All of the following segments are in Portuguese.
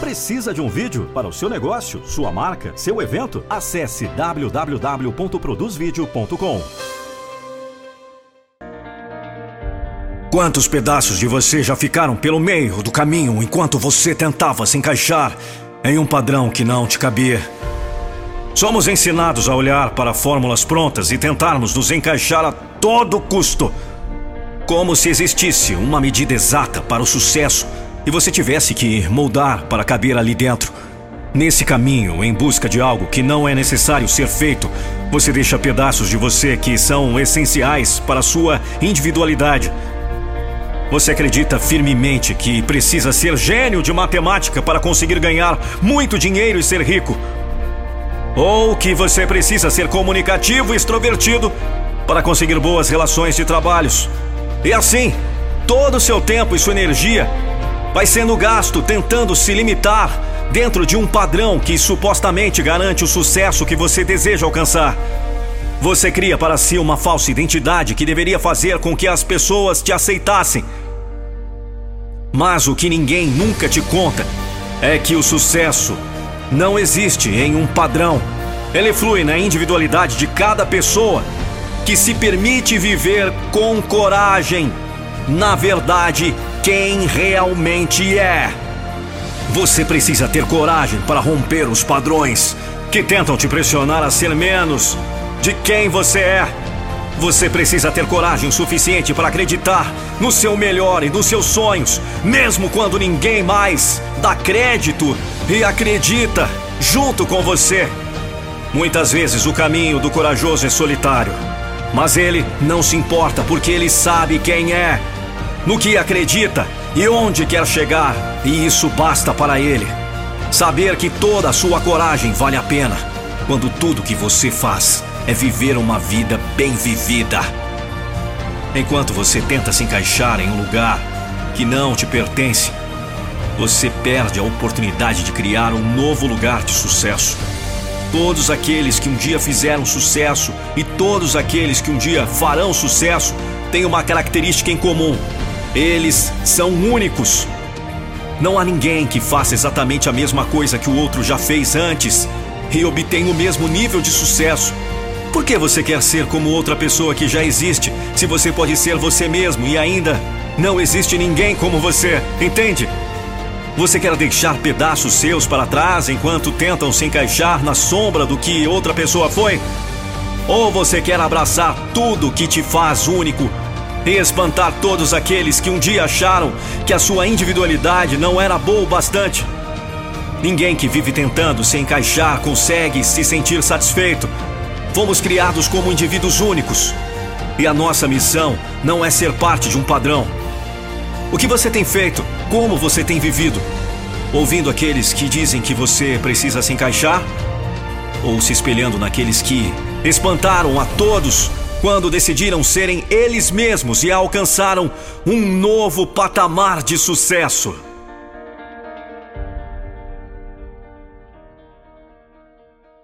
Precisa de um vídeo para o seu negócio, sua marca, seu evento? Acesse www.produzvideo.com. Quantos pedaços de você já ficaram pelo meio do caminho enquanto você tentava se encaixar em um padrão que não te cabia? Somos ensinados a olhar para fórmulas prontas e tentarmos nos encaixar a todo custo. Como se existisse uma medida exata para o sucesso e você tivesse que moldar para caber ali dentro. Nesse caminho, em busca de algo que não é necessário ser feito, você deixa pedaços de você que são essenciais para a sua individualidade. Você acredita firmemente que precisa ser gênio de matemática para conseguir ganhar muito dinheiro e ser rico? Ou que você precisa ser comunicativo e extrovertido para conseguir boas relações de trabalhos? E assim, todo o seu tempo e sua energia vai sendo gasto tentando se limitar dentro de um padrão que supostamente garante o sucesso que você deseja alcançar. Você cria para si uma falsa identidade que deveria fazer com que as pessoas te aceitassem. Mas o que ninguém nunca te conta é que o sucesso não existe em um padrão. Ele flui na individualidade de cada pessoa que se permite viver com coragem, na verdade, quem realmente é. Você precisa ter coragem para romper os padrões que tentam te pressionar a ser menos de quem você é. Você precisa ter coragem suficiente para acreditar no seu melhor e nos seus sonhos, mesmo quando ninguém mais dá crédito e acredita junto com você. Muitas vezes o caminho do corajoso é solitário, mas ele não se importa porque ele sabe quem é, no que acredita e onde quer chegar, e isso basta para ele. Saber que toda a sua coragem vale a pena quando tudo que você faz é viver uma vida bem vivida. Enquanto você tenta se encaixar em um lugar que não te pertence, você perde a oportunidade de criar um novo lugar de sucesso. Todos aqueles que um dia fizeram sucesso e todos aqueles que um dia farão sucesso têm uma característica em comum: eles são únicos. Não há ninguém que faça exatamente a mesma coisa que o outro já fez antes e obtenha o mesmo nível de sucesso. Por que você quer ser como outra pessoa que já existe, se você pode ser você mesmo e ainda não existe ninguém como você? Entende? Você quer deixar pedaços seus para trás enquanto tentam se encaixar na sombra do que outra pessoa foi? Ou você quer abraçar tudo que te faz único e espantar todos aqueles que um dia acharam que a sua individualidade não era boa o bastante? Ninguém que vive tentando se encaixar consegue se sentir satisfeito Fomos criados como indivíduos únicos. E a nossa missão não é ser parte de um padrão. O que você tem feito? Como você tem vivido? Ouvindo aqueles que dizem que você precisa se encaixar? Ou se espelhando naqueles que espantaram a todos quando decidiram serem eles mesmos e alcançaram um novo patamar de sucesso?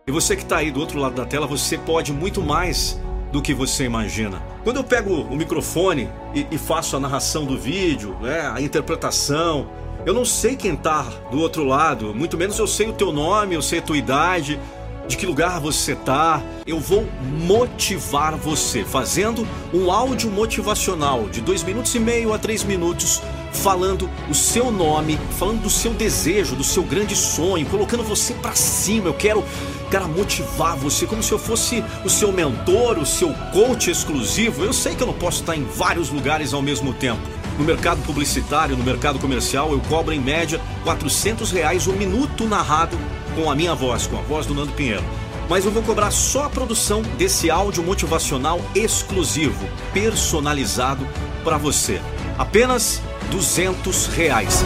E você que está aí do outro lado da tela, você pode muito mais do que você imagina. Quando eu pego o microfone e, e faço a narração do vídeo, né, a interpretação, eu não sei quem está do outro lado, muito menos eu sei o teu nome, eu sei a tua idade, de que lugar você está. Eu vou motivar você fazendo um áudio motivacional de dois minutos e meio a três minutos, falando o seu nome, falando do seu desejo, do seu grande sonho, colocando você para cima. Eu quero cara, motivar você como se eu fosse o seu mentor, o seu coach exclusivo. Eu sei que eu não posso estar em vários lugares ao mesmo tempo. No mercado publicitário, no mercado comercial, eu cobro em média 400 reais o minuto narrado com a minha voz, com a voz do Nando Pinheiro. Mas eu vou cobrar só a produção desse áudio motivacional exclusivo, personalizado para você. Apenas 200 reais.